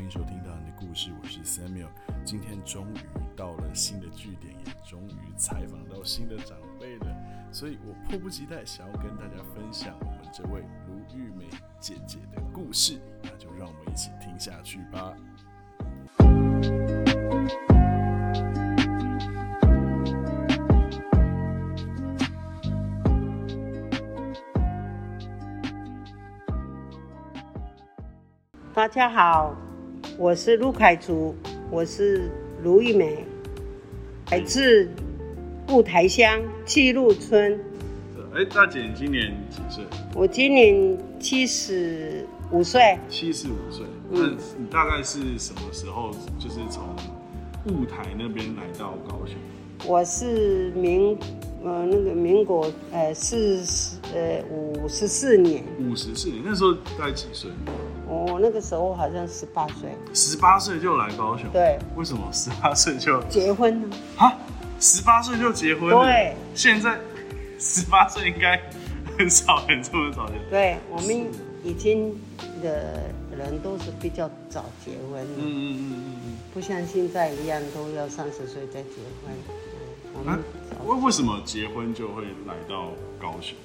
欢迎收听《大人的故事》，我是 Samuel。今天终于到了新的据点，也终于采访到新的长辈了，所以我迫不及待想要跟大家分享我们这位卢玉美姐姐的故事，那就让我们一起听下去吧。大家好，我是陆凯竹，我是卢玉梅，来自雾台乡七路村。哎，大姐，你今年几岁？我今年七十五岁。七十五岁。那你大概是什么时候，就是从雾台那边来到高雄？我是民呃那个民国呃四十呃五十四年。五十四年，那时候大概几岁？我那个时候好像十八岁，十八岁就来高雄。对，为什么十八岁就结婚呢？啊，十八岁就结婚？对，现在十八岁应该很少人这么早结。对我们已经的人都是比较早结婚，嗯嗯嗯嗯嗯，不像现在一样都要三十岁再结婚。我们为为什么结婚就会来到高雄？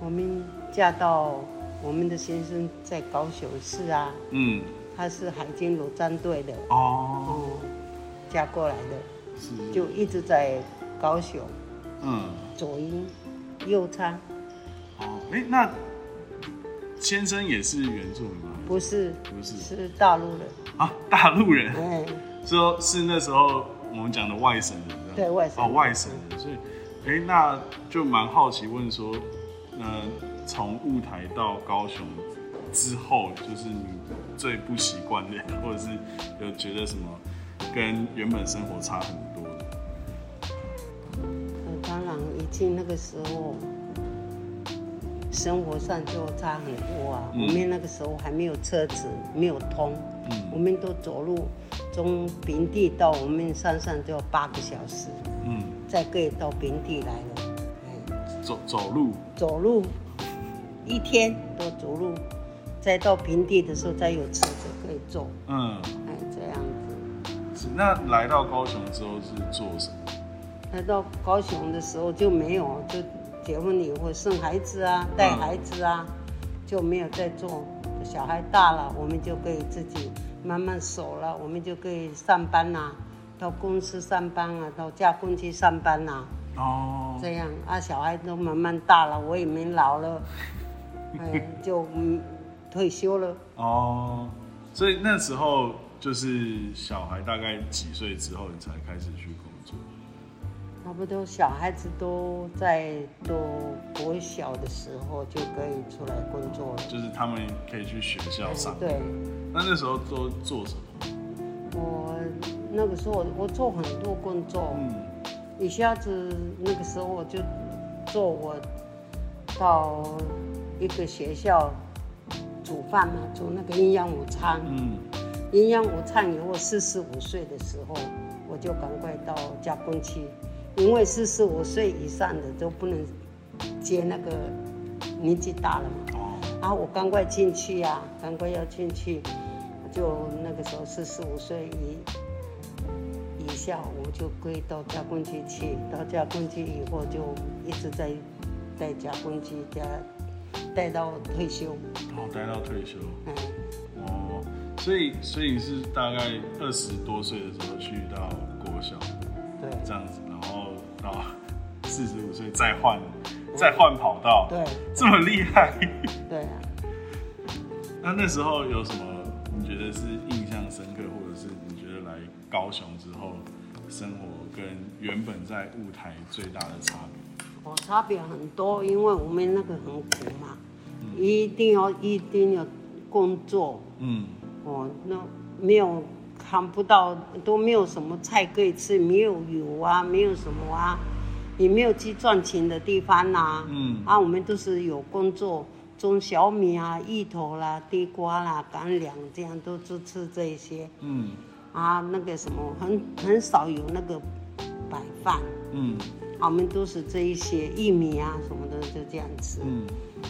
我们嫁到。我们的先生在高雄市啊，嗯，他是海军陆战队的哦，嫁过来的，是，就一直在高雄，嗯，左营右仓，哦，哎，那先生也是原住民吗？不是，不是，是大陆人。啊，大陆人，哎，说是那时候我们讲的外省人，对外省，哦，外省人，所以，哎，那就蛮好奇问说，那。从雾台到高雄之后，就是你最不习惯的，或者是有觉得什么跟原本生活差很多的？当然，一进那个时候生活上就差很多啊。我们那个时候还没有车子，没有通，我们都走路，从平地到我们山上就要八个小时，嗯，再可以到平地来了。走走路，走路。一天都走路，再到平地的时候再有车子可以坐。嗯，哎，这样子。那来到高雄之后是做什么？来到高雄的时候就没有，就结婚以后生孩子啊，带孩子啊，就没有再做。小孩大了，我们就可以自己慢慢熟了，我们就可以上班啊，到公司上班啊，到加工区上班呐。哦。这样啊，小孩都慢慢大了，我也没老了。哎，就退休了哦。所以那时候就是小孩大概几岁之后，你才开始去工作？差不多小孩子都在都国小的时候就可以出来工作了。就是他们可以去学校上。对。那那时候都做什么？我那个时候我做很多工作。嗯。一下子那个时候我就做我到。一个学校煮饭嘛，煮那个营养午餐。嗯，营养午餐以后，四十五岁的时候，我就赶快到加工区，因为四十五岁以上的都不能接那个年纪大了嘛。哦。然后我赶快进去呀，赶快要进去，就那个时候四十五岁以以下，午就归到加工区去。到加工区以后，就一直在在加工区加。待到退休，哦，待到退休，嗯，哦，所以，所以是大概二十多岁的时候去到国小，对，这样子，然后到四十五岁再换，再换跑道，对，这么厉害，对啊。那那时候有什么你觉得是印象深刻，高雄之后生活跟原本在雾台最大的差别？哦，差别很多，因为我们那个很苦嘛，一定要一定要工作，嗯，哦，那没有看不到，都没有什么菜可以吃，没有油啊，没有什么啊，也没有去赚钱的地方呐，嗯，啊，我们都是有工作，种小米啊、芋头啦、地瓜啦、干粮这样都是吃这些，嗯，啊，那个什么很很少有那个白饭，嗯。我们都是这一些玉米啊什么的就这样吃，嗯，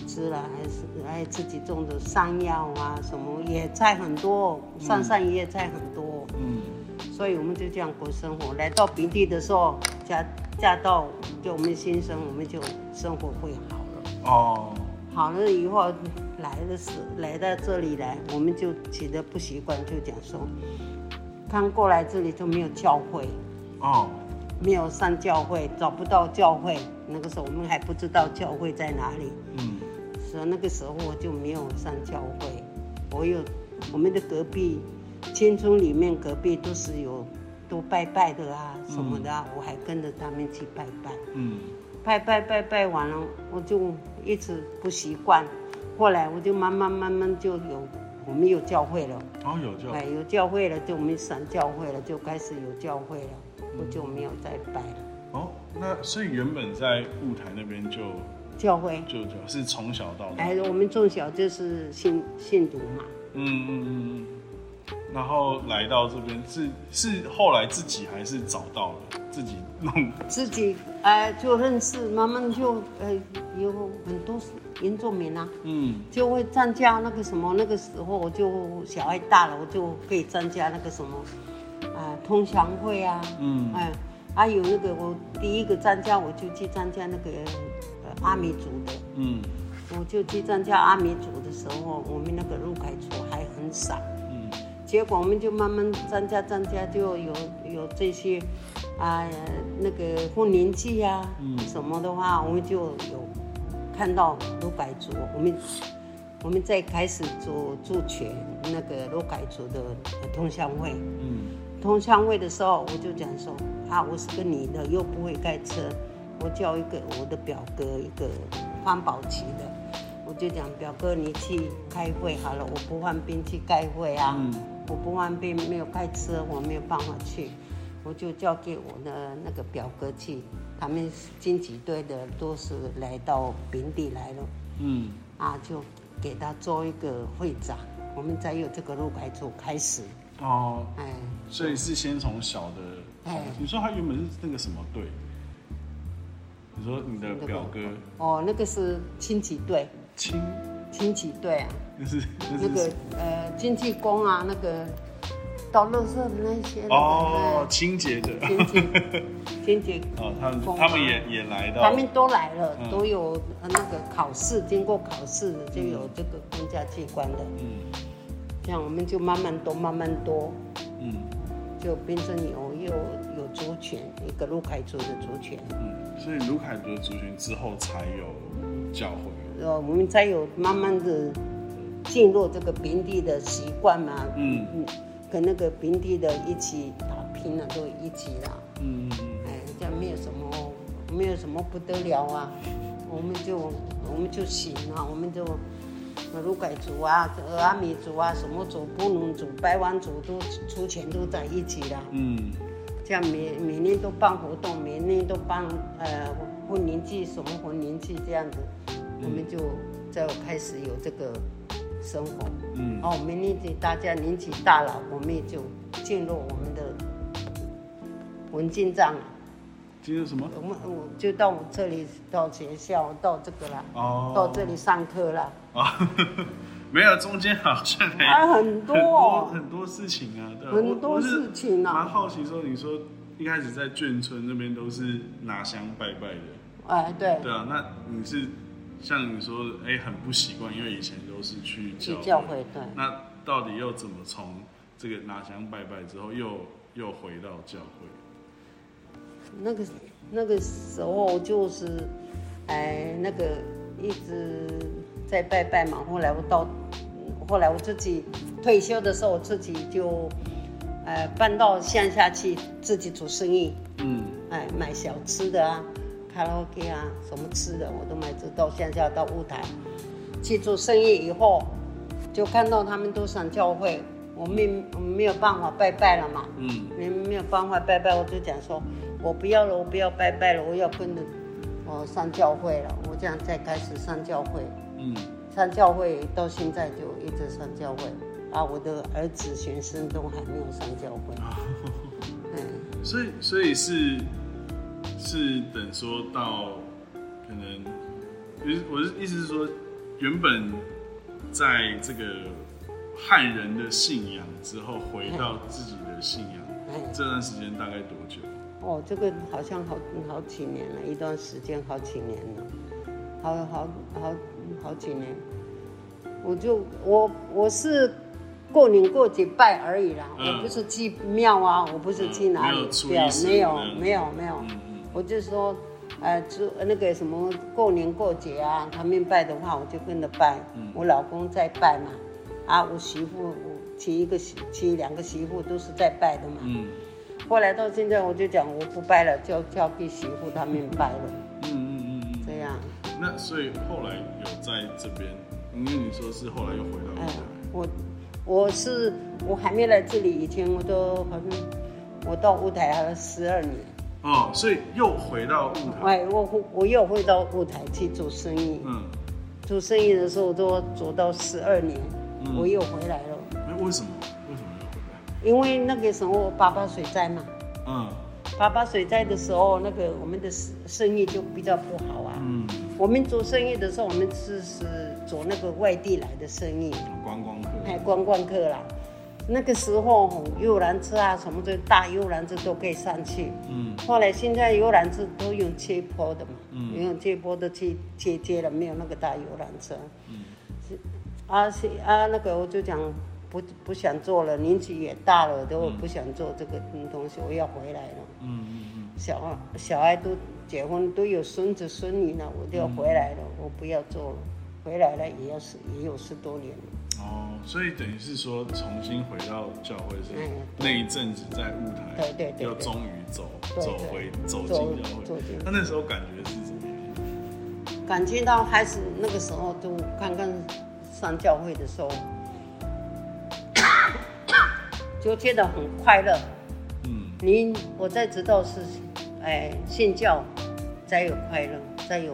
吃了还是还自己种的山药啊什么野菜很多，山上野菜很多，嗯，所以我们就这样过生活。来到平地的时候，嫁嫁到就我们先生，我们就生活会好了。哦，好了以后来的是来到这里来，我们就觉得不习惯，就讲说，刚过来这里就没有教会，哦。没有上教会，找不到教会。那个时候我们还不知道教会在哪里。嗯，所以那个时候我就没有上教会。我有我们的隔壁，青村里面隔壁都是有都拜拜的啊什么的，我还跟着他们去拜拜。嗯，拜拜拜拜完了，我就一直不习惯。后来我就慢慢慢慢就有我们有教会了。哦，有教。哎，有教会了，就我们上教会了，就开始有教会了。我就没有再拜了。哦，那所以原本在雾台那边就教会，就就是从小到大。哎，我们从小就是信信徒嘛。嗯嗯嗯嗯。然后来到这边是是后来自己还是找到了自己弄？自己哎就认识，慢慢就呃有很多原住民啊，嗯，就会参加那个什么，那个时候我就小孩大了，我就可以参加那个什么。啊，通祥会啊，嗯，哎，还有那个我第一个参加，我就去参加那个呃阿米族的，嗯，我就去参加阿米族的时候，我们那个入凯族还很少，嗯，结果我们就慢慢增加增加，就有有这些啊那个婚年祭啊，嗯，什么的话，我们就有看到入凯族，我们我们在开始做助全那个入凯族的通祥会，嗯。通香会的时候，我就讲说啊，我是个女的，又不会开车，我叫一个我的表哥，一个方宝奇的，我就讲表哥你去开会好了，我不换兵去开会啊，我不方便没有开车，我没有办法去，我就交给我的那个表哥去，他们经济队的都是来到平地来了，嗯，啊就给他做一个会长，我们才有这个路牌组开始。哦，哎，所以是先从小的，哎，你说他原本是那个什么队？你说你的表哥？哦，那个是亲戚队，亲亲戚对啊，就是那个呃亲戚工啊，那个倒垃圾的那些哦，清洁的，清洁 清洁哦，他们他们也也来到，他们都来了，都有那个考试，经过考试就有这个公家机关的，嗯。这样我们就慢慢多，慢慢多，嗯，就变成有又有族群，一个卢凯族的族群，嗯，所以卢凯族的族群之后才有教会，呃，我们才有慢慢的进入这个平地的习惯嘛，嗯嗯，跟那个平地的一起打拼了，都一起了，嗯嗯，哎，这样没有什么，没有什么不得了啊，我们就我们就行了，我们就。如改族啊，阿米族啊，什么族、布农族、白湾族都出钱都在一起了。嗯，这样每每年都办活动，每年都办呃婚年祭，什么婚年祭这样子，我们就在开始有这个生活。嗯，哦，明年纪大家年纪大了，我们也就进入我们的文进账。进入什么？我们我就到我这里，到学校，到这个了。哦，到这里上课了。啊，没有，中间好像还很多很多事情啊，对很多事情啊。蛮好奇说，你说一开始在眷村那边都是拿香拜拜的。哎，对。对啊，那你是像你说，哎，很不习惯，因为以前都是去教会。对。那到底又怎么从这个拿香拜拜之后，又又回到教会？那个那个时候就是，哎，那个一直在拜拜嘛。后来我到，后来我自己退休的时候，我自己就，呃，搬到乡下去自己做生意。嗯。哎，买小吃的啊，卡拉 OK 啊，什么吃的我都买。直到现在到舞台去做生意以后，就看到他们都上教会，我没没有办法拜拜了嘛。嗯。没没有办法拜拜，我就讲说。我不要了，我不要拜拜了，我要跟着我上教会了。我这样再开始上教会，嗯，上教会到现在就一直上教会，啊，我的儿子学生都还没有上教会。嗯，所以所以是是等说到可能，就是我的意思是说，原本在这个汉人的信仰之后，回到自己的信仰，这段时间大概多久？哦，这个好像好好几年了，一段时间好几年了，好好好好几年。我就我我是过年过节拜而已啦，我不是去庙啊，我不是去哪里拜，没有没有没有，我就说，呃，就那个什么过年过节啊，他们拜的话，我就跟着拜。我老公在拜嘛，啊，我媳妇我娶一个媳娶两个媳妇都是在拜的嘛。后来到现在，我就讲我不拜了，就交给媳妇他们拜了。嗯嗯嗯嗯，这样。那所以后来有在这边，因为你说是后来又回到。哎，我我是我还没来这里以前，我都好像我到舞台还有十二年。哦，所以又回到舞台。哎，我我又回到舞台去做生意。嗯。做生意的时候都做到十二年，我又回来了。哎，为什么？为什么又回来因为那个时候爸爸水灾嘛，嗯，爸爸水灾的时候，那个我们的生生意就比较不好啊。嗯，我们做生意的时候，我们是是做那个外地来的生意，观光客，哎，观光客啦。那个时候游览车啊，什么的大游览车都可以上去。嗯，后来现在游览车都用接驳的嘛，嗯，用接驳的去接接了，没有那个大游览车。嗯，是啊是啊，那个我就讲。不不想做了，年纪也大了，都不想做这个东西，我要回来了。嗯嗯嗯。小小孩都结婚，都有孙子孙女了，我都要回来了，我不要做了，回来了也要十也有十多年了。哦，所以等于是说重新回到教会是那一阵子在舞台，对对对，又终于走走回走进教会。那那时候感觉是怎么样？感觉到还是那个时候，就刚刚上教会的时候。就觉得很快乐，嗯，你我在知道是，哎，信教才有快乐，才有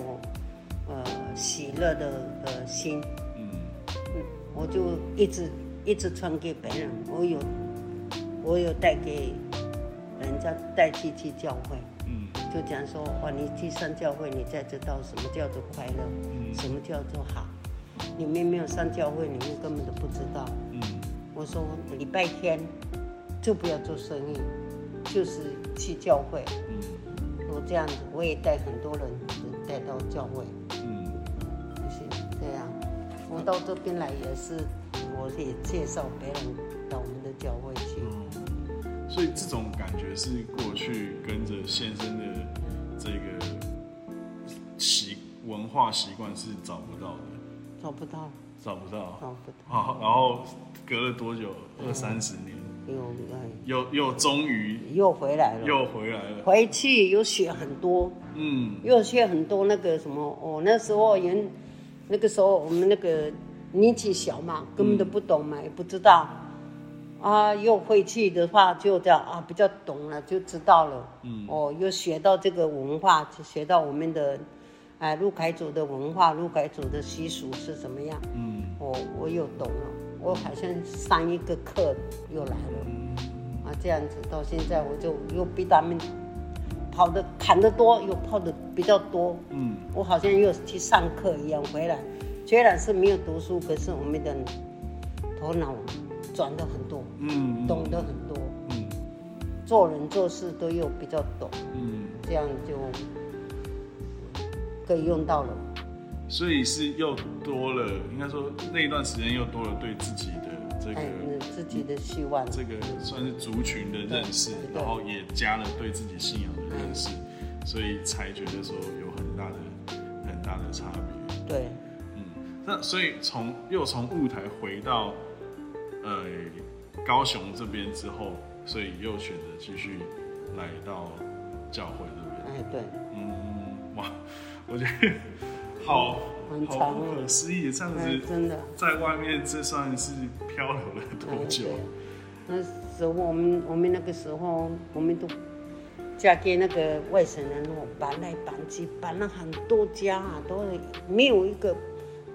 呃喜乐的呃心，我就一直一直传给别人，我有我有带给人家带去去教会，嗯，就讲说哇，你去上教会，你才知道什么叫做快乐，嗯，什么叫做好，你们没有上教会，你们根本都不知道，嗯。我说礼拜天就不要做生意，就是去教会。嗯，我这样子，我也带很多人带到教会。到这边来也是，我也介绍别人到我们的教会去。嗯，所以这种感觉是过去跟着先生的这个习文化习惯是找不到的。找不到。找不到。找不到。好，然后。隔了多久？二三十年，又又又终于又回来了，又回来了。回去又学很多，嗯，又学很多那个什么哦。那时候人，那个时候我们那个年纪小嘛，根本都不懂嘛，也不知道。啊，又回去的话就这样啊，比较懂了，就知道了。嗯，哦，又学到这个文化，就学到我们的哎陆凯族的文化，陆凯族的习俗是怎么样？嗯，我我又懂了。我好像上一个课又来了，啊，这样子到现在我就又被他们跑的砍得多，有跑的比较多。嗯，我好像又去上课一样回来，虽然是没有读书，可是我们的头脑转的很多，嗯，懂得很多，嗯，做人做事都又比较懂，嗯，这样就可以用到了。所以是又多了，应该说那一段时间又多了对自己的这个自己的希望，这个算是族群的认识，然后也加了对自己信仰的认识，所以才觉得说有很大的很大的差别。对，嗯，那所以从又从雾台回到呃高雄这边之后，所以又选择继续来到教会这边。哎，对，嗯，哇，我觉得。好，好不可思议，这样子真的在外面，这算是漂流了多久？那时候我们我们那个时候，我们都嫁给那个外省人哦，搬来搬去，搬了很多家啊，都没有一个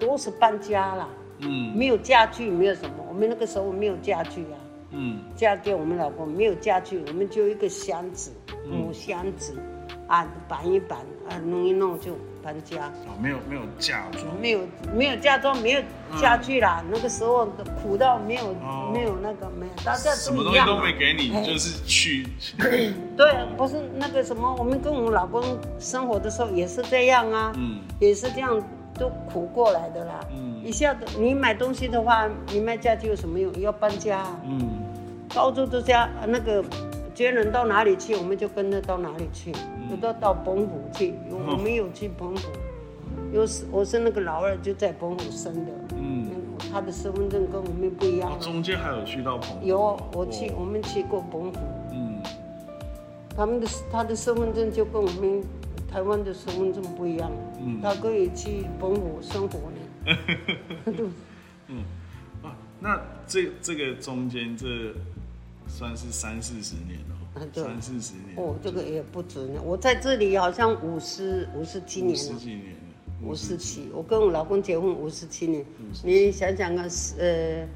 都是搬家了，嗯，没有家具，没有什么。我们那个时候没有家具啊，嗯，嫁给我们老公没有家具，我们就一个箱子，木箱子。啊，搬一搬，啊，弄一弄就搬家。哦，没有没有嫁妆，没有没有嫁妆，没有家具啦。那个时候苦到没有没有那个没有，大家什么东西都没给你，就是去。对，不是那个什么，我们跟我们老公生活的时候也是这样啊，嗯，也是这样都苦过来的啦。嗯，一下子你买东西的话，你卖家具有什么用？要搬家。啊嗯，到处都家那个。接人到哪里去，我们就跟着到哪里去。有的到澎湖去，我没有去澎湖。有是我是那个老二，就在澎湖生的。嗯，他的身份证跟我们不一样。中间还有去到澎湖？有，我去，我们去过澎湖。嗯，他们的他的身份证就跟我们台湾的身份证不一样。嗯，他可以去澎湖生活呢。嗯，啊，那这这个中间这。算是三四十年了，三四十年哦，这个也不止呢。我在这里好像五十五十七年了，十几年了，五十七。我跟我老公结婚五十七年，你想想看，呃，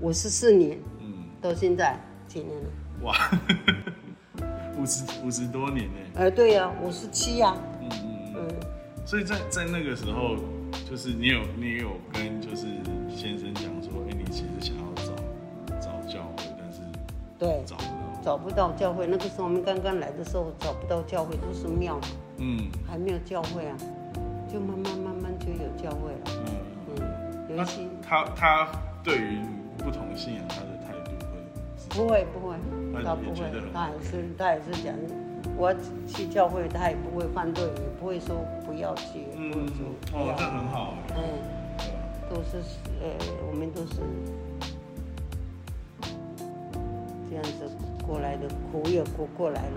五十四年，嗯，到现在几年了？哇，五十五十多年呢。哎，对呀，五十七呀。嗯嗯嗯。所以在在那个时候，就是你有你也有跟就是先生讲说，哎，你其实想要找找教。对，找不到教会。那个时候我们刚刚来的时候找不到教会，都是庙，嗯，还没有教会啊，就慢慢慢慢就有教会了。嗯嗯，尤其他他对于不同信仰他的态度会不会不会，他不会，他也是他也是讲，我去教会他也不会反对，也不会说不要去，嗯嗯哦，这很好，嗯，都是呃我们都是。这样子过来的苦也过过来了，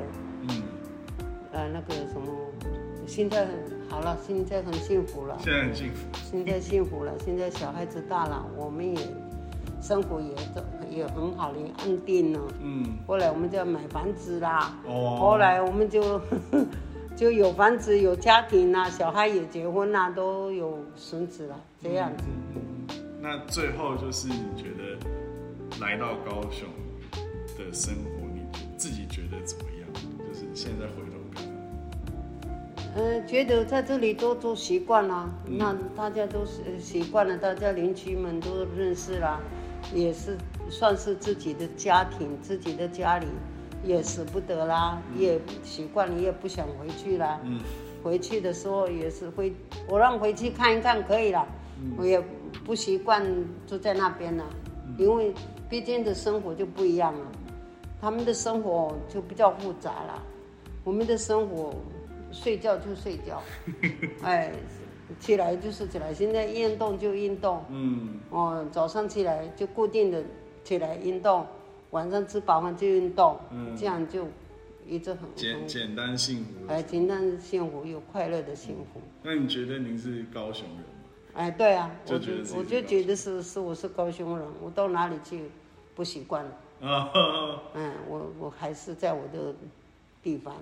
嗯，啊，那个什么，现在好了，现在很幸福了，现在很幸福，现在幸福了，现在小孩子大了，我们也生活也也也很好的安定了，嗯，后来我们就要买房子啦，哦，后来我们就 就有房子有家庭啦，小孩也结婚啦，都有孙子了，这样。子。那最后就是你觉得来到高雄？的生活，你自己觉得怎么样？就是现在回头看，嗯，觉得在这里都都习惯了，那大家都是习惯了，大家邻居们都认识了，也是算是自己的家庭，自己的家里也舍不得啦，也习惯了，也不想回去啦。嗯，回去的时候也是会，我让回去看一看可以了，我也不习惯住在那边了，因为毕竟的生活就不一样了。他们的生活就比较复杂了，我们的生活，睡觉就睡觉，哎，起来就是起来，现在运动就运动，嗯，哦，早上起来就固定的起来运动，晚上吃饱饭就运动，嗯，这样就一直很简简单幸福，哎，简单幸福又快乐的幸福。那你觉得您是高雄人吗？哎，对啊，我就我就觉得是是我是高雄人，我到哪里去不习惯。嗯，我我还是在我的地方。